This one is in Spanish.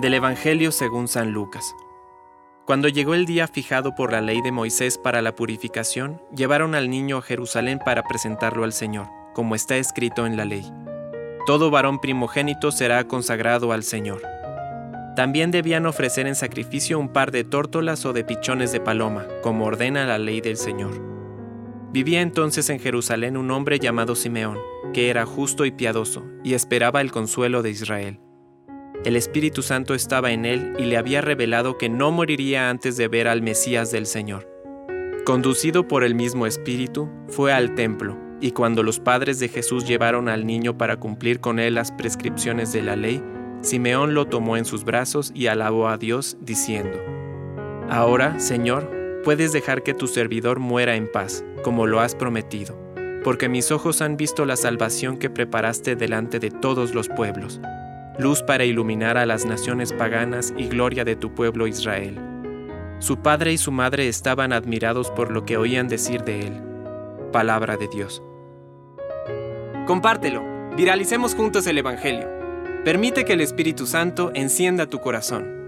Del Evangelio según San Lucas. Cuando llegó el día fijado por la ley de Moisés para la purificación, llevaron al niño a Jerusalén para presentarlo al Señor, como está escrito en la ley. Todo varón primogénito será consagrado al Señor. También debían ofrecer en sacrificio un par de tórtolas o de pichones de paloma, como ordena la ley del Señor. Vivía entonces en Jerusalén un hombre llamado Simeón, que era justo y piadoso, y esperaba el consuelo de Israel. El Espíritu Santo estaba en él y le había revelado que no moriría antes de ver al Mesías del Señor. Conducido por el mismo Espíritu, fue al templo, y cuando los padres de Jesús llevaron al niño para cumplir con él las prescripciones de la ley, Simeón lo tomó en sus brazos y alabó a Dios, diciendo, Ahora, Señor, puedes dejar que tu servidor muera en paz, como lo has prometido, porque mis ojos han visto la salvación que preparaste delante de todos los pueblos luz para iluminar a las naciones paganas y gloria de tu pueblo Israel. Su padre y su madre estaban admirados por lo que oían decir de él. Palabra de Dios. Compártelo, viralicemos juntos el Evangelio. Permite que el Espíritu Santo encienda tu corazón.